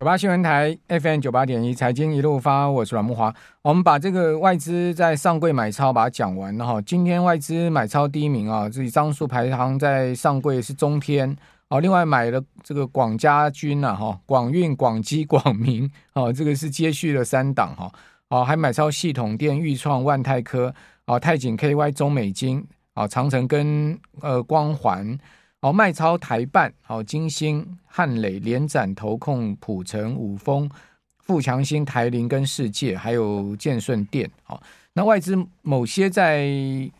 九八新闻台 FM 九八点一财经一路发，我是阮木华。我们把这个外资在上柜买超把它讲完了哈。今天外资买超第一名啊，这张数排行在上柜是中天哦。另外买了这个广家军呐哈，广运、广基、广明哦，这个是接续了三档哈。哦，还买超系统电、裕创、万泰科啊、泰景 KY、中美金啊、长城跟呃光环。好，卖超台办，好，金星、汉磊、联展、投控、普成、五丰、富强新、台林跟世界，还有建顺电，好，那外资某些在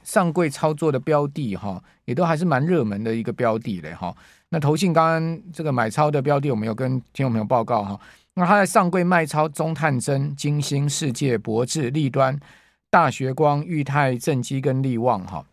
上柜操作的标的，哈，也都还是蛮热门的一个标的嘞，哈。那投信刚刚这个买超的标的，我们有跟听众朋友报告哈。那他在上柜卖超中探针、金星、世界、博智、立端、大学光、裕泰、正基跟力旺，哈。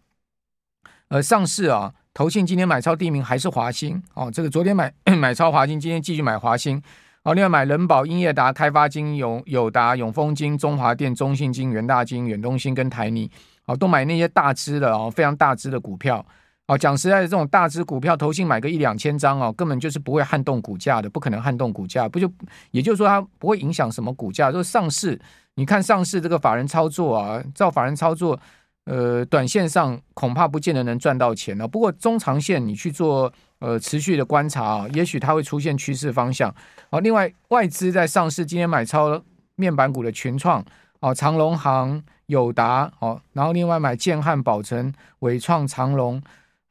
而上市啊。投信今天买超第一名还是华兴哦，这个昨天买 买超华兴，今天继续买华兴哦。另外买人保、英业达、开发金、永友达、永丰金、中华电、中信金、元大金、远东新跟台泥哦，都买那些大支的哦，非常大支的股票哦。讲实在的，这种大支股票，投信买个一两千张哦，根本就是不会撼动股价的，不可能撼动股价，不就也就是说它不会影响什么股价。就是上市，你看上市这个法人操作啊，照法人操作。呃，短线上恐怕不见得能赚到钱了。不过中长线你去做呃持续的观察啊，也许它会出现趋势方向。好，另外外资在上市今天买超面板股的群创哦，长荣行、友达哦，然后另外买建汉、宝成、伟创、长荣，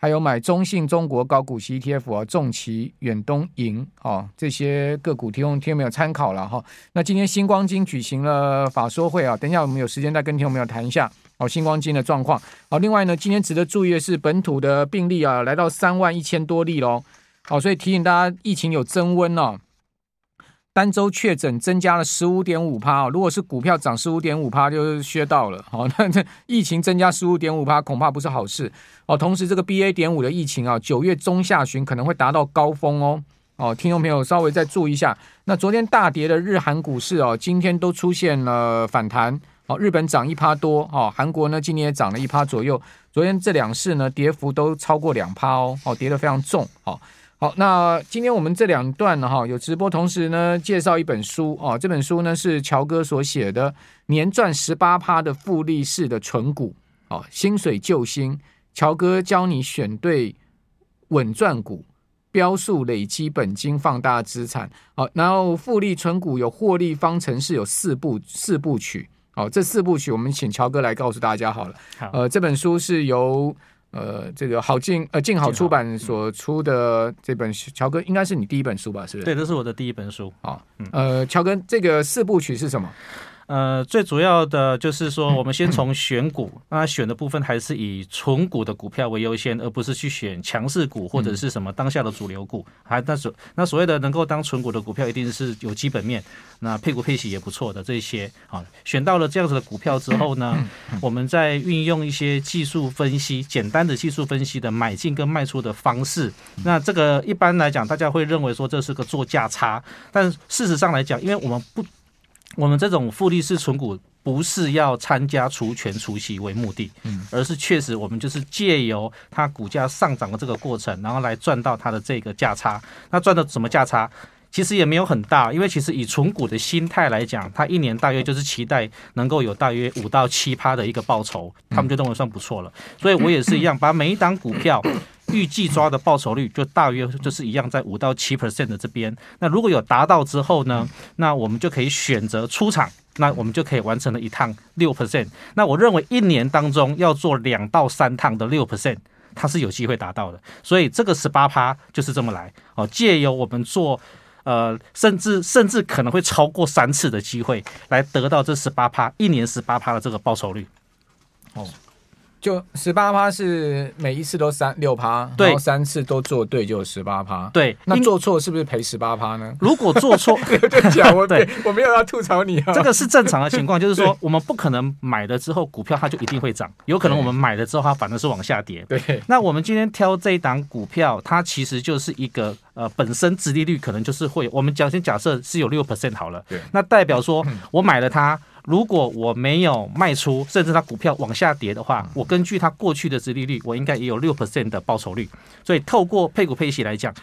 还有买中信中国高股息 ETF 啊，重旗、远东银哦，这些个股提供听众朋友参考了哈。那今天星光金举行了法说会啊，等一下我们有时间再跟听众朋友谈一下。哦，星光金的状况。好，另外呢，今天值得注意的是，本土的病例啊，来到三万一千多例喽。好，所以提醒大家，疫情有增温哦。单周确诊增加了十五点五趴。如果是股票涨十五点五趴，就是削到了。好，那这疫情增加十五点五趴，恐怕不是好事。哦，同时这个 BA 点五的疫情啊，九月中下旬可能会达到高峰哦。哦，听众朋友稍微再注意一下。那昨天大跌的日韩股市哦，今天都出现了反弹。哦，日本涨一趴多，哦，韩国呢今年也涨了一趴左右。昨天这两市呢跌幅都超过两趴哦，哦，跌得非常重。好，好，那今天我们这两段呢，哈，有直播，同时呢介绍一本书哦，这本书呢是乔哥所写的《年赚十八趴的复利式的存股》，哦，薪水救星，乔哥教你选对稳赚股，标数累积本金放大资产。好，然后复利存股有获利方程式，有四部四部曲。好，这四部曲我们请乔哥来告诉大家好了。好，呃，这本书是由呃这个好静呃静好出版所出的这本书，乔哥应该是你第一本书吧？是不是？对，这是我的第一本书。好，呃，乔哥，这个四部曲是什么？呃，最主要的就是说，我们先从选股，那选的部分还是以纯股的股票为优先，而不是去选强势股或者是什么当下的主流股。还那所那所谓的能够当纯股的股票，一定是有基本面，那配股配息也不错的这些啊。选到了这样子的股票之后呢，我们再运用一些技术分析，简单的技术分析的买进跟卖出的方式。那这个一般来讲，大家会认为说这是个做价差，但事实上来讲，因为我们不。我们这种复利式存股不是要参加除权除息为目的，嗯，而是确实我们就是借由它股价上涨的这个过程，然后来赚到它的这个价差。那赚到什么价差？其实也没有很大，因为其实以存股的心态来讲，它一年大约就是期待能够有大约五到七趴的一个报酬，他们就认为算不错了。所以我也是一样，把每一档股票。预计抓的报酬率就大约就是一样，在五到七 percent 的这边。那如果有达到之后呢，那我们就可以选择出场，那我们就可以完成了一趟六 percent。那我认为一年当中要做两到三趟的六 percent，它是有机会达到的。所以这个十八趴就是这么来哦，借由我们做呃，甚至甚至可能会超过三次的机会，来得到这十八趴一年十八趴的这个报酬率哦。就十八趴是每一次都三六趴，然后三次都做对就有十八趴。对，那做错是不是赔十八趴呢？如果做错，对讲我 对，我没有要吐槽你啊。这个是正常的情况，就是说我们不可能买了之后股票它就一定会涨，有可能我们买了之后它反而是往下跌。对，那我们今天挑这一档股票，它其实就是一个呃本身殖利率可能就是会，我们讲先假设是有六 percent 好了，对，那代表说我买了它。如果我没有卖出，甚至它股票往下跌的话，我根据它过去的殖利率，我应该也有六 percent 的报酬率。所以透过配股配息来讲，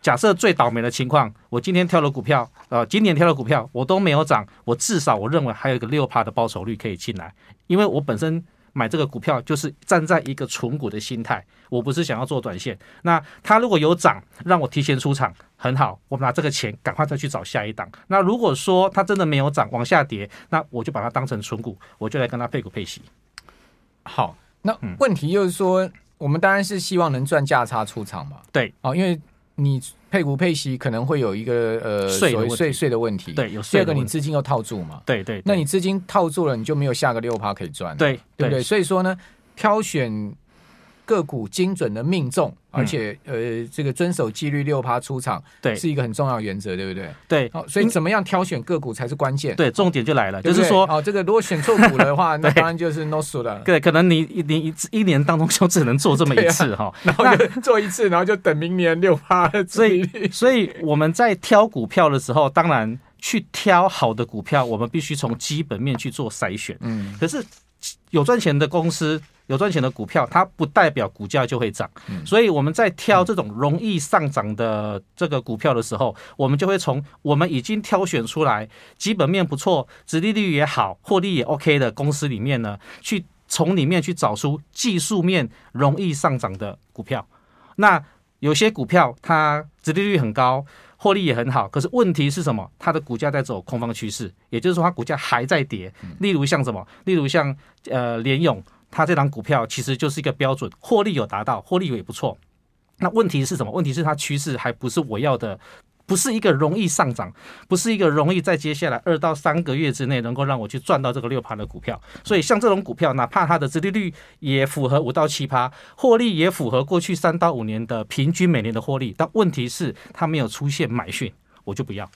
假设最倒霉的情况，我今天挑了股票，呃，今年挑的股票我都没有涨，我至少我认为还有一个六趴的报酬率可以进来，因为我本身买这个股票就是站在一个存股的心态，我不是想要做短线。那它如果有涨，让我提前出场，很好，我拿这个钱赶快再去找下一档。那如果说它真的没有涨，往下跌，那我就把它当成存股，我就来跟它配股配息。好，那问题就是说，嗯、我们当然是希望能赚价差出场嘛。对，哦，因为。你配股配息可能会有一个呃税税税的问题，对，有第二个你资金又套住嘛，对对，那你资金套住了，你就没有下个六趴可以赚，对对不对？所以说呢，挑选。个股精准的命中，而且呃，这个遵守纪律六趴出场，对，是一个很重要原则，对不对？对，好，所以怎么样挑选个股才是关键。对，重点就来了，就是说，哦，这个如果选错股的话，那当然就是 no 输了。对，可能你一你一一年当中就只能做这么一次哈，然后就做一次，然后就等明年六趴。所以，所以我们在挑股票的时候，当然去挑好的股票，我们必须从基本面去做筛选。嗯，可是有赚钱的公司。有赚钱的股票，它不代表股价就会涨，所以我们在挑这种容易上涨的这个股票的时候，我们就会从我们已经挑选出来基本面不错、殖利率也好、获利也 OK 的公司里面呢，去从里面去找出技术面容易上涨的股票。那有些股票它殖利率很高。获利也很好，可是问题是什么？它的股价在走空方趋势，也就是说它股价还在跌。例如像什么？例如像呃联咏，它这档股票其实就是一个标准，获利有达到，获利也不错。那问题是什么？问题是它趋势还不是我要的。不是一个容易上涨，不是一个容易在接下来二到三个月之内能够让我去赚到这个六趴的股票。所以像这种股票，哪怕它的殖利率也符合五到七趴，获利也符合过去三到五年的平均每年的获利，但问题是它没有出现买讯，我就不要。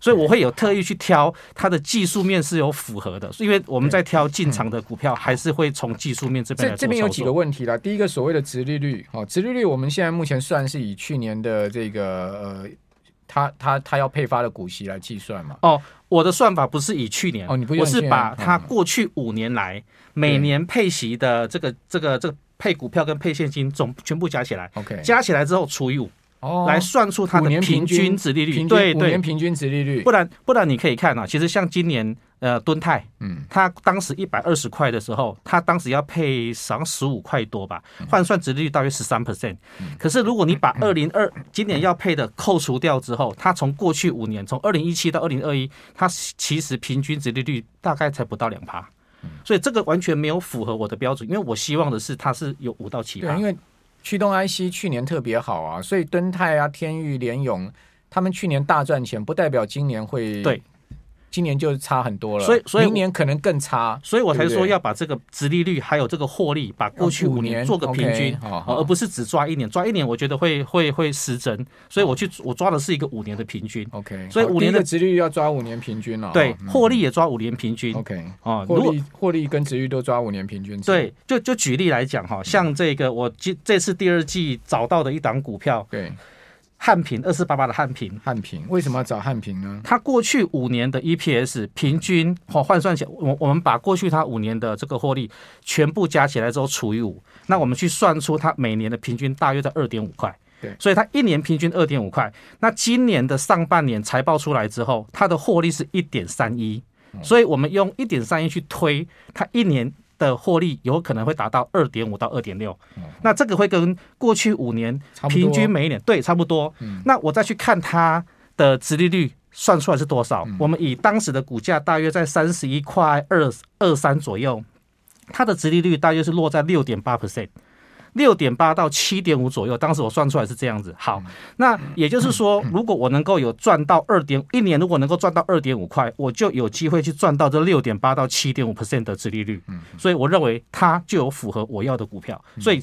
所以我会有特意去挑它的技术面是有符合的，因为我们在挑进场的股票，还是会从技术面这边来。这这边有几个问题啦，第一个所谓的殖利率，哦，殖利率我们现在目前算是以去年的这个呃。他他他要配发的股息来计算嘛？哦，我的算法不是以去年，哦，你不我是把它过去五年来每年配息的这个这个这个配股票跟配现金总全部加起来，OK，加起来之后除以五。哦，来算出它的平均值利率，对对，平均值利率。不然不然，你可以看啊，其实像今年呃敦泰，嗯，它当时一百二十块的时候，它当时要配上十五块多吧，换算值利率大约十三 percent。可是如果你把二零二今年要配的扣除掉之后，它从过去五年，从二零一七到二零二一，它其实平均值利率大概才不到两趴，所以这个完全没有符合我的标准，因为我希望的是它是有五到七趴，因为。驱动 IC 去年特别好啊，所以敦泰啊、天域、联永，他们去年大赚钱，不代表今年会对。今年就差很多了，所以所以明年可能更差，所以我才说要把这个殖利率还有这个获利，把过去五年做个平均，而不是只抓一年，抓一年我觉得会会会失真，所以我去我抓的是一个五年的平均，OK，所以五年的殖利率要抓五年平均了，对，获利也抓五年平均，OK，啊，获利获利跟殖利率都抓五年平均，对，就就举例来讲哈，像这个我这这次第二季找到的一档股票，对。汉平二四八八的汉平，汉平为什么要找汉平呢？它过去五年的 EPS 平均或换算起来，我我们把过去它五年的这个获利全部加起来之后除以五，那我们去算出它每年的平均大约在二点五块。对，所以它一年平均二点五块。那今年的上半年财报出来之后，它的获利是一点三一，所以我们用一点三一去推它一年。的获利有可能会达到二点五到二点六，那这个会跟过去五年平均每一年对差不多。那我再去看它的殖利率算出来是多少？我们以当时的股价大约在三十一块二二三左右，它的殖利率大约是落在六点八 percent。六点八到七点五左右，当时我算出来是这样子。好，那也就是说，如果我能够有赚到二点一年，如果能够赚到二点五块，我就有机会去赚到这六点八到七点五 percent 的殖利率。所以我认为它就有符合我要的股票。所以。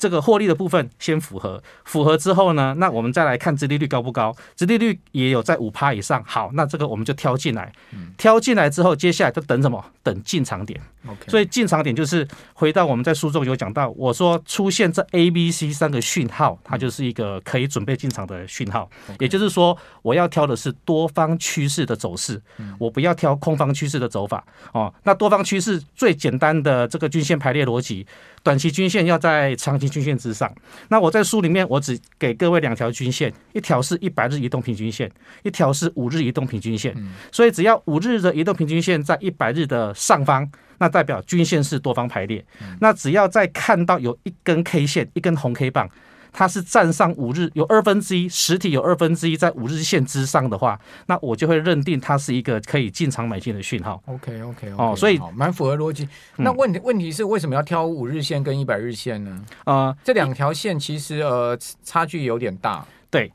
这个获利的部分先符合，符合之后呢，那我们再来看殖利率高不高？殖利率也有在五趴以上。好，那这个我们就挑进来，挑进来之后，接下来就等什么？等进场点。所以进场点就是回到我们在书中有讲到，我说出现这 A、B、C 三个讯号，它就是一个可以准备进场的讯号。也就是说，我要挑的是多方趋势的走势，我不要挑空方趋势的走法。哦，那多方趋势最简单的这个均线排列逻辑，短期均线要在长期。均线之上。那我在书里面我只给各位两条均线，一条是一百日移动平均线，一条是五日移动平均线。所以只要五日的移动平均线在一百日的上方，那代表均线是多方排列。那只要再看到有一根 K 线，一根红 K 棒。它是站上五日有二分之一实体有二分之一在五日线之上的话，那我就会认定它是一个可以进场买进的讯号。OK OK, okay 哦，所以蛮符合逻辑。那问题问题是为什么要挑五日线跟一百日线呢？呃，这两条线其实呃差距有点大。对。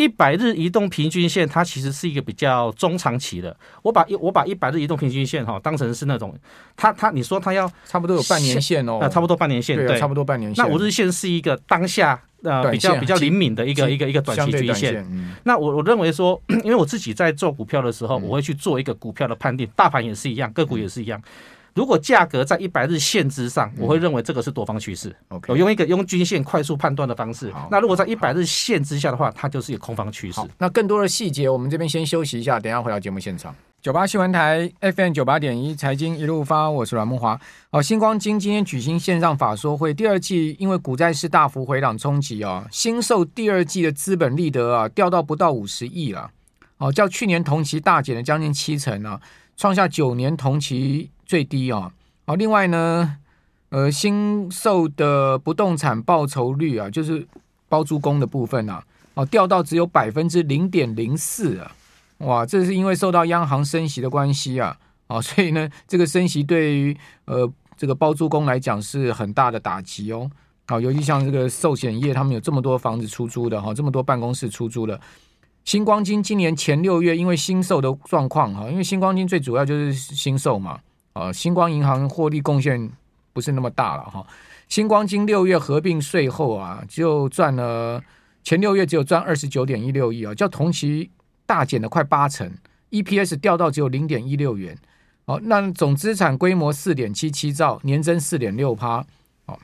一百日移动平均线，它其实是一个比较中长期的。我把一我把一百日移动平均线哈当成是那种，它它你说它要差不多有半年线哦，那差不多半年线，对，差不多半年线。那五日线是一个当下呃比较比较灵敏的一个一个一个短期均线。那我我认为说，因为我自己在做股票的时候，我会去做一个股票的判定，大盘也是一样，个股也是一样。如果价格在一百日线之上，我会认为这个是多方趋势。我用一个用均线快速判断的方式。那如果在一百日线之下的话，它就是一个空方趋势。那更多的细节，我们这边先休息一下，等一下回到节目现场。九八新闻台 FM 九八点一财经一路发，我是阮梦华。哦，星光金今天举行线上法说会，第二季因为股债市大幅回档冲击啊，新售第二季的资本利得啊掉到不到五十亿了。哦，较去年同期大减了将近七成啊，创下九年同期。最低啊，好，另外呢，呃，新售的不动产报酬率啊，就是包租公的部分啊，哦，掉到只有百分之零点零四啊，哇，这是因为受到央行升息的关系啊，啊，所以呢，这个升息对于呃这个包租公来讲是很大的打击哦，好，尤其像这个寿险业，他们有这么多房子出租的哈，这么多办公室出租的，新光金今年前六月因为新售的状况哈，因为新光金最主要就是新售嘛。啊，星光银行获利贡献不是那么大了哈。星光金六月合并税后啊，就赚了前六月只有赚二十九点一六亿啊，较同期大减了快八成，EPS 掉到只有零点一六元。哦，那总资产规模四点七七兆，年增四点六趴。哦，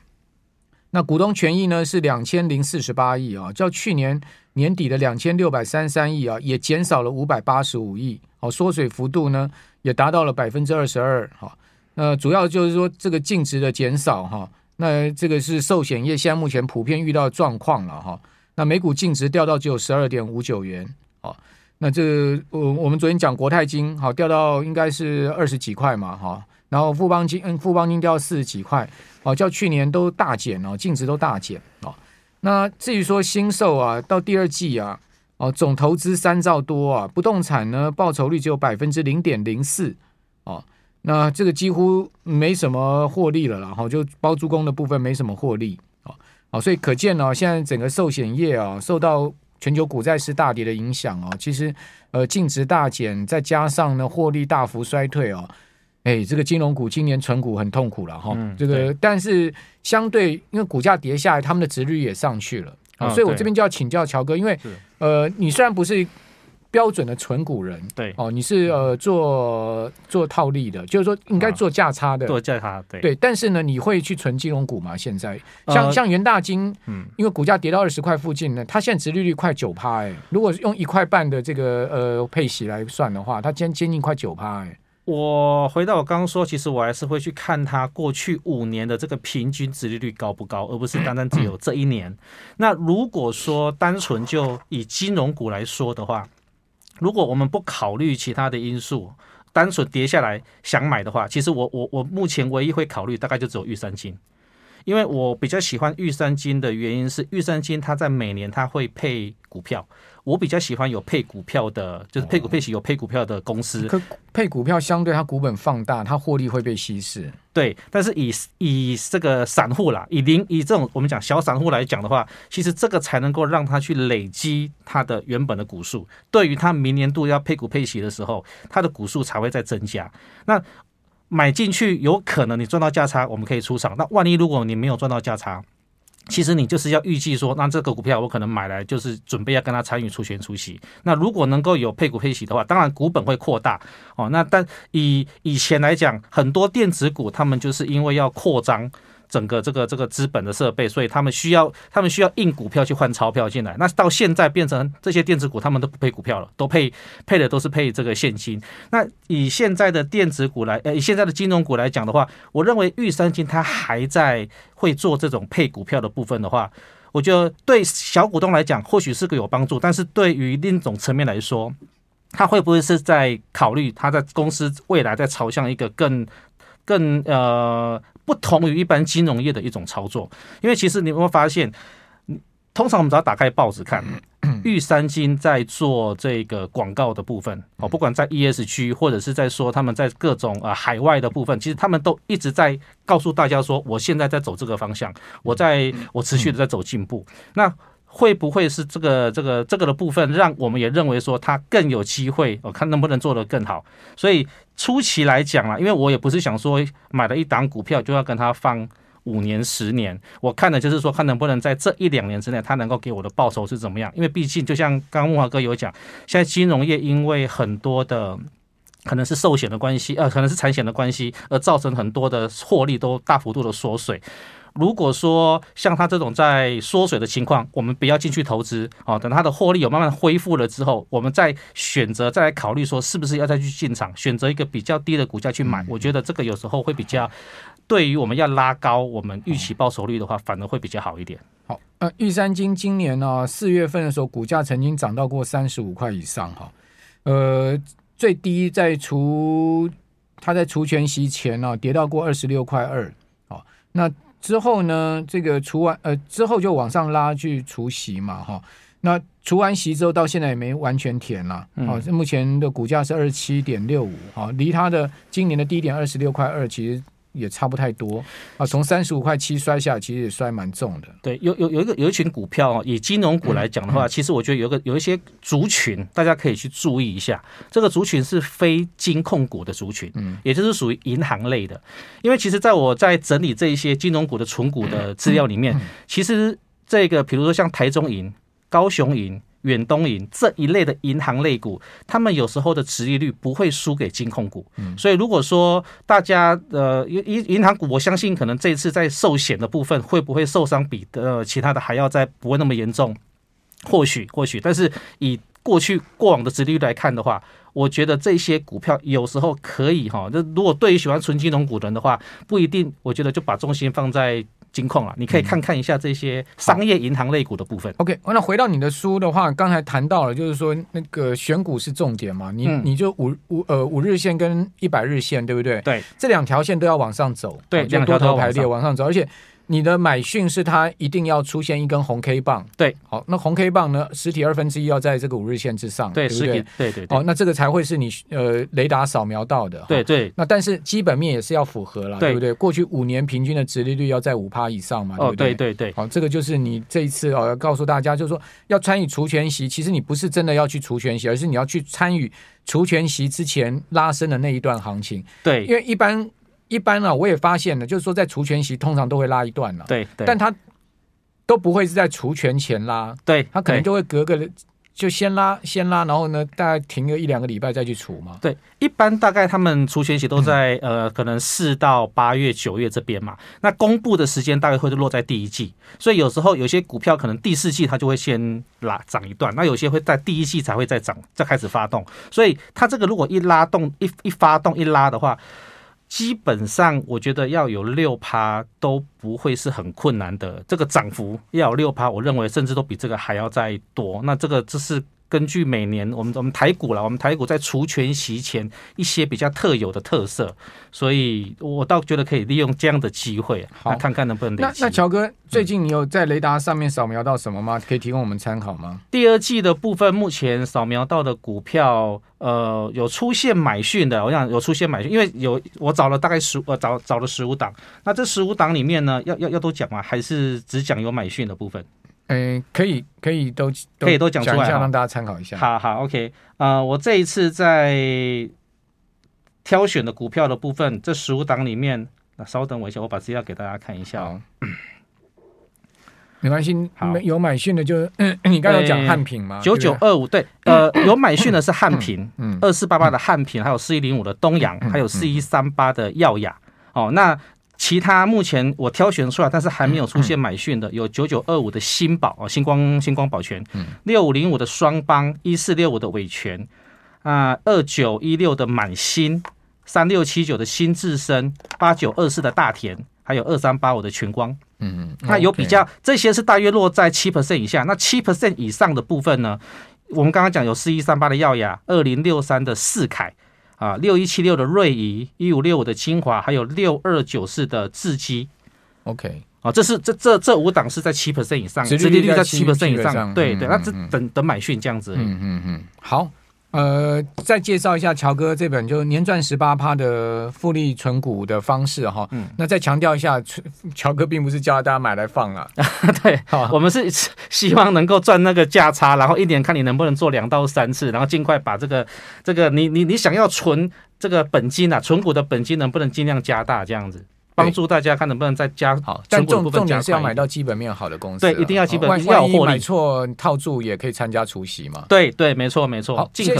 那股东权益呢是两千零四十八亿啊，较去年年底的两千六百三十三亿啊，也减少了五百八十五亿。哦，缩水幅度呢？也达到了百分之二十二，哈，那主要就是说这个净值的减少，哈，那这个是寿险业现在目前普遍遇到的状况了，哈，那每股净值掉到只有十二点五九元，好，那这我我们昨天讲国泰金，好，掉到应该是二十几块嘛，哈，然后富邦金，嗯，富邦金掉到四十几块，哦，较去年都大减哦，净值都大减，哦，那至于说新寿啊，到第二季啊。哦，总投资三兆多啊，不动产呢报酬率只有百分之零点零四，哦，那这个几乎没什么获利了啦，然后就包租公的部分没什么获利，哦，哦，所以可见呢，现在整个寿险业啊，受到全球股债市大跌的影响哦，其实呃净值大减，再加上呢获利大幅衰退哦，哎，这个金融股今年存股很痛苦了哈，这个但是相对因为股价跌下来，他们的值率也上去了。啊，所以我这边就要请教乔哥，因为呃，你虽然不是标准的纯股人，对哦，你是呃做做套利的，就是说应该做价差的，做价差，对对。但是呢，你会去存金融股吗？现在像像元大金，嗯，因为股价跌到二十块附近呢，它现在殖利率快九趴，哎，如果用一块半的这个呃配息来算的话，它将接近快九趴，哎。我回到我刚刚说，其实我还是会去看它过去五年的这个平均值利率高不高，而不是单单只有这一年。那如果说单纯就以金融股来说的话，如果我们不考虑其他的因素，单纯跌下来想买的话，其实我我我目前唯一会考虑大概就只有玉山金，因为我比较喜欢玉山金的原因是玉山金它在每年它会配股票。我比较喜欢有配股票的，就是配股配息有配股票的公司。可配股票相对它股本放大，它获利会被稀释。对，但是以以这个散户啦，以零以这种我们讲小散户来讲的话，其实这个才能够让他去累积他的原本的股数。对于他明年度要配股配息的时候，他的股数才会再增加。那买进去有可能你赚到价差，我们可以出场。那万一如果你没有赚到价差，其实你就是要预计说，那这个股票我可能买来就是准备要跟他参与出权出息。那如果能够有配股配息的话，当然股本会扩大哦。那但以以前来讲，很多电子股他们就是因为要扩张，整个这个这个资本的设备，所以他们需要他们需要印股票去换钞票进来。那到现在变成这些电子股，他们都不配股票了，都配配的都是配这个现金。那以现在的电子股来，呃，以现在的金融股来讲的话，我认为玉山金它还在会做这种配股票的部分的话，我觉得对小股东来讲或许是个有帮助，但是对于另一种层面来说，他会不会是在考虑他在公司未来在朝向一个更更呃不同于一般金融业的一种操作？因为其实你会发现，通常我们只要打开报纸看，玉山金在做这个广告的部分哦，不管在 ESG 或者是在说他们在各种呃海外的部分，其实他们都一直在告诉大家说，我现在在走这个方向，我在我持续的在走进步。那会不会是这个这个这个的部分，让我们也认为说它更有机会？我看能不能做得更好。所以初期来讲啦，因为我也不是想说买了一档股票就要跟它放五年、十年。我看的就是说，看能不能在这一两年之内，它能够给我的报酬是怎么样。因为毕竟就像刚刚木华哥有讲，现在金融业因为很多的可能是寿险的关系，呃，可能是产险的关系，而造成很多的获利都大幅度的缩水。如果说像他这种在缩水的情况，我们不要进去投资啊，等它的获利有慢慢恢复了之后，我们再选择再来考虑说是不是要再去进场，选择一个比较低的股价去买。我觉得这个有时候会比较，对于我们要拉高我们预期报酬率的话，反而会比较好一点。好，呃，玉山金今年呢四月份的时候，股价曾经涨到过三十五块以上哈，呃，最低在除它在除权息前呢跌到过二十六块二，好，那。之后呢，这个除完呃之后就往上拉去除息嘛，哈，那除完息之后到现在也没完全填了，好，目前的股价是二十七点六五，好，离它的今年的低点二十六块二其实。也差不太多啊，从三十五块七摔下，其实也摔蛮重的。对，有有有一个有一群股票，以金融股来讲的话，其实我觉得有个有一些族群，大家可以去注意一下。这个族群是非金控股的族群，嗯，也就是属于银行类的。因为其实在我在整理这一些金融股的存股的资料里面，嗯嗯、其实这个比如说像台中银、高雄银。远东银这一类的银行类股，他们有时候的殖利率不会输给金控股，所以如果说大家呃银银行股，我相信可能这一次在寿险的部分会不会受伤比呃其他的还要再不会那么严重，或许或许，但是以过去过往的殖利率来看的话，我觉得这些股票有时候可以哈，那如果对于喜欢纯金融股的人的话，不一定，我觉得就把重心放在。金控啊，你可以看看一下这些商业银行类股的部分。OK，那回到你的书的话，刚才谈到了，就是说那个选股是重点嘛，你你就五五呃五日线跟一百日线，对不对？对，这两条线都要往上走，对，就多头排列往上走，而且。你的买讯是它一定要出现一根红 K 棒，对，好，那红 K 棒呢，实体二分之一要在这个五日线之上，对，对不对？对对，好，那这个才会是你呃雷达扫描到的，对对。那但是基本面也是要符合了，对不对？过去五年平均的殖利率要在五趴以上嘛，对不对？对对对。好，这个就是你这一次哦要告诉大家，就是说要参与除权息，其实你不是真的要去除权息，而是你要去参与除权息之前拉升的那一段行情，对，因为一般。一般啊，我也发现了，就是说在除权息通常都会拉一段了，对，对，但它都不会是在除权前拉，对，它可能就会隔个就先拉先拉，然后呢，大概停个一两个礼拜再去除嘛。对，一般大概他们除权息都在、嗯、呃，可能四到八月、九月这边嘛。那公布的时间大概会落在第一季，所以有时候有些股票可能第四季它就会先拉涨一段，那有些会在第一季才会再涨，再开始发动。所以它这个如果一拉动、一一发动、一拉的话。基本上，我觉得要有六趴都不会是很困难的。这个涨幅要有六趴，我认为甚至都比这个还要再多。那这个这是。根据每年我们我们台股了，我们台股在除权息前一些比较特有的特色，所以我倒觉得可以利用这样的机会，好看看能不能。那那乔哥，最近你有在雷达上面扫描到什么吗？可以提供我们参考吗？第二季的部分，目前扫描到的股票，呃，有出现买讯的，我想有出现买讯，因为有我找了大概十呃找找了十五档，那这十五档里面呢，要要要都讲吗？还是只讲有买讯的部分？嗯，可以，可以都可以都讲出来，让大家参考一下。好好，OK，呃，我这一次在挑选的股票的部分，这十五档里面，那稍等我一下，我把资料给大家看一下哦。没关系，好，有买讯的就，嗯、你刚才讲汉品嘛？九九二五，对，呃，有买讯的是汉品，嗯，二四八八的汉品，还有四一零五的东阳，还有四一三八的耀亚。哦，那。其他目前我挑选出来，但是还没有出现买讯的，有九九二五的新宝啊，星光星光宝泉，六五零五的双邦，一四六五的伟权，啊，二九一六的满新，三六七九的新智深，八九二四的大田，还有二三八五的全光。嗯嗯，那有比较，这些是大约落在七 percent 以下，那七 percent 以上的部分呢？我们刚刚讲有四一三八的耀雅，二零六三的四凯。啊，六一七六的瑞仪，一五六五的清华，还有六二九四的智基，OK，啊，这是这这这五档是在七 percent 以上，殖利率在七 percent 以上，对对，那这等等买讯这样子，嗯嗯嗯，好。呃，再介绍一下乔哥这本就年赚十八趴的复利存股的方式哈。嗯，那再强调一下，乔哥并不是教大家买来放啊。对，好，我们是希望能够赚那个价差，然后一年看你能不能做两到三次，然后尽快把这个这个你你你想要存这个本金啊，存股的本金能不能尽量加大这样子。帮助大家看能不能再加好，但重重点是要买到基本面好的公司，对，一定要基本面要获利。买错套住也可以参加除息嘛？对对，没错没错。好，进。